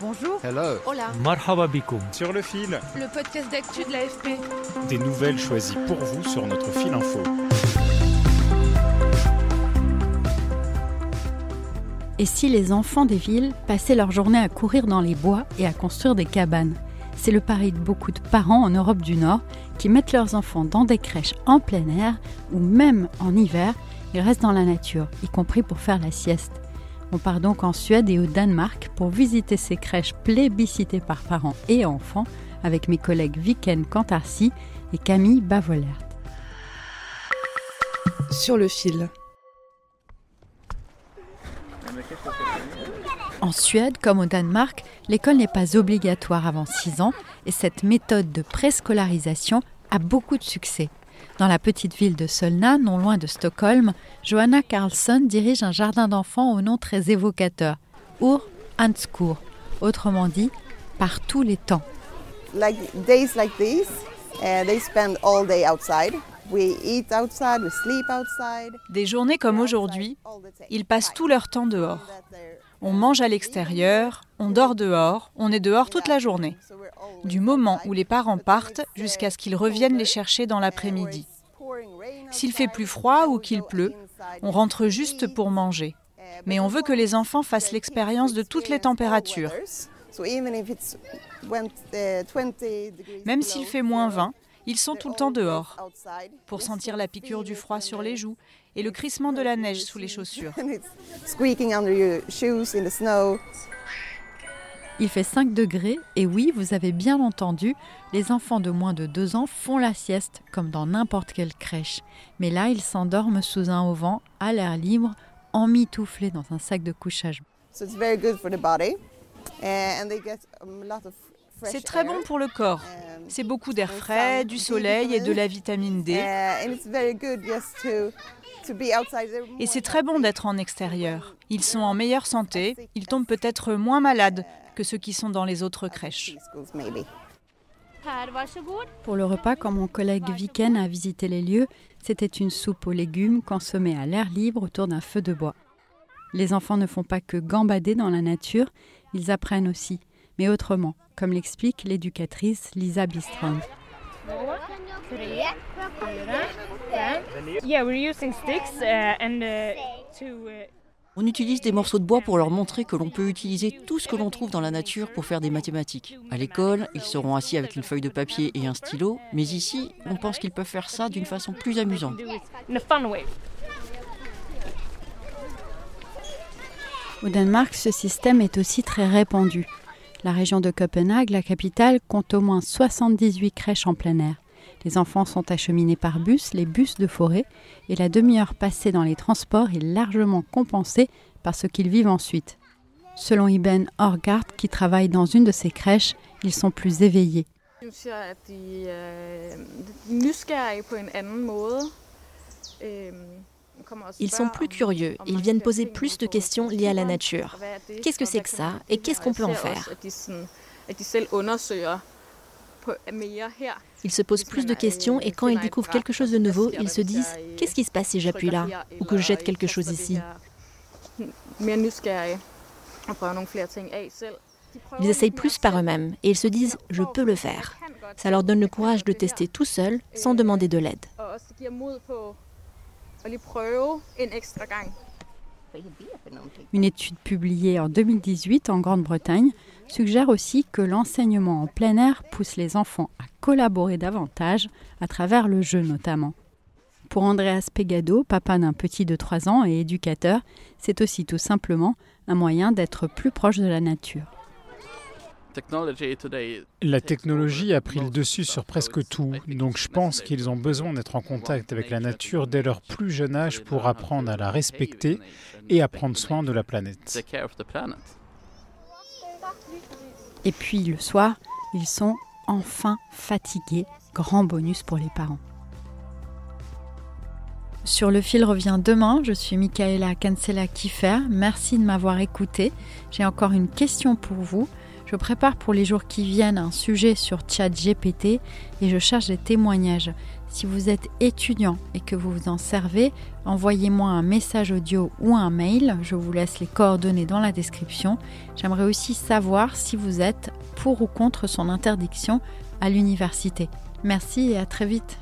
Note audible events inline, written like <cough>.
Bonjour. Hello. Hola. Marhaba bikoum. Sur le fil, Le podcast d'actu de l'AFP. des nouvelles choisies pour vous sur notre fil info. Et si les enfants des villes passaient leur journée à courir dans les bois et à construire des cabanes? C'est le pari de beaucoup de parents en Europe du Nord qui mettent leurs enfants dans des crèches en plein air ou même en hiver, ils restent dans la nature, y compris pour faire la sieste. On part donc en Suède et au Danemark pour visiter ces crèches plébiscitées par parents et enfants avec mes collègues Viken Cantarcy et Camille Bavolert. Sur le fil. En Suède, comme au Danemark, l'école n'est pas obligatoire avant 6 ans et cette méthode de préscolarisation a beaucoup de succès. Dans la petite ville de Solna, non loin de Stockholm, Johanna Carlsson dirige un jardin d'enfants au nom très évocateur, Ur Hanskur, autrement dit, par tous les temps. like days like these, uh, they spend all day outside. We eat outside, we sleep outside. Des journées comme aujourd'hui, ils passent tout leur temps dehors. On mange à l'extérieur, on dort dehors, on est dehors toute la journée. Du moment où les parents partent jusqu'à ce qu'ils reviennent les chercher dans l'après-midi. S'il fait plus froid ou qu'il pleut, on rentre juste pour manger. Mais on veut que les enfants fassent l'expérience de toutes les températures. So even if it's when, 20 degrees Même s'il fait moins 20, ils sont tout le temps dehors outside. pour sentir la piqûre du froid sur les joues et le crissement de la neige sous les chaussures. Il fait 5 degrés et oui, vous avez bien entendu, les enfants de moins de 2 ans font la sieste comme dans n'importe quelle crèche. Mais là, ils s'endorment sous un auvent, à l'air libre, emmitouflés dans un sac de couchage. So it's very good for the body. Uh, and they get a lot of C'est très bon pour le corps. Um, C'est beaucoup d'air frais, du soleil et de la vitamine uh, D. They're Et c'est très bon d'être en extérieur. Ils sont en meilleure santé, ils tombent peut-être moins malades que ceux qui sont dans les autres crèches. Pour le repas, quand mon collègue Viken a visité les lieux, c'était une soupe aux légumes consommée à l'air libre autour d'un feu de bois. Les enfants ne font pas que gambader dans la nature, ils apprennent aussi, mais autrement, comme l'explique l'éducatrice Lisa sticks uh, and uh, to. Uh, On utilise des morceaux de bois pour leur montrer que l'on peut utiliser tout ce que l'on trouve dans la nature pour faire des mathématiques. À l'école, ils seront assis avec une feuille de papier et un stylo, mais ici, on pense qu'ils peuvent faire ça d'une façon plus amusante. Au Danemark, ce système est aussi très répandu. La région de Copenhague, la capitale, compte au moins 78 crèches en plein air. Les enfants sont acheminés par bus, les bus de forêt, et la demi-heure passée dans les transports est largement compensée par ce qu'ils vivent ensuite. Selon Iben Orgard, qui travaille dans une de ces crèches, ils sont plus éveillés. Ils sont plus curieux, ils viennent poser plus de questions liées à la nature. Qu'est-ce que c'est que ça Et qu'est-ce qu'on peut en faire. Ils se posent plus de questions et quand ils découvrent quelque chose de nouveau, ils se disent Qu'est-ce qui se passe si j'appuie là Ou que je jette quelque chose ici <laughs> Ils essayent plus par eux-mêmes et ils se disent Je peux le faire. Ça leur donne le courage de tester tout seul sans demander de l'aide. Une étude publiée en 2018 en Grande-Bretagne suggère aussi que l'enseignement en plein air pousse les enfants à collaborer davantage, à travers le jeu notamment. Pour Andreas Pegado, papa d'un petit de 3 ans et éducateur, c'est aussi tout simplement un moyen d'être plus proche de la nature. La technologie a pris le dessus sur presque tout, donc je pense qu'ils ont besoin d'être en contact avec la nature dès leur plus jeune âge pour apprendre à la respecter et à prendre soin de la planète. Et puis le soir, ils sont enfin fatigués. Grand bonus pour les parents. Sur le fil revient demain. Je suis Michaela Cancela Kiffer. Merci de m'avoir écouté. J'ai encore une question pour vous. Je prépare pour les jours qui viennent un sujet sur ChatGPT et je cherche des témoignages. Si vous êtes étudiant et que vous vous en servez, envoyez-moi un message audio ou un mail. Je vous laisse les coordonnées dans la description. J'aimerais aussi savoir si vous êtes pour ou contre son interdiction à l'université. Merci et à très vite.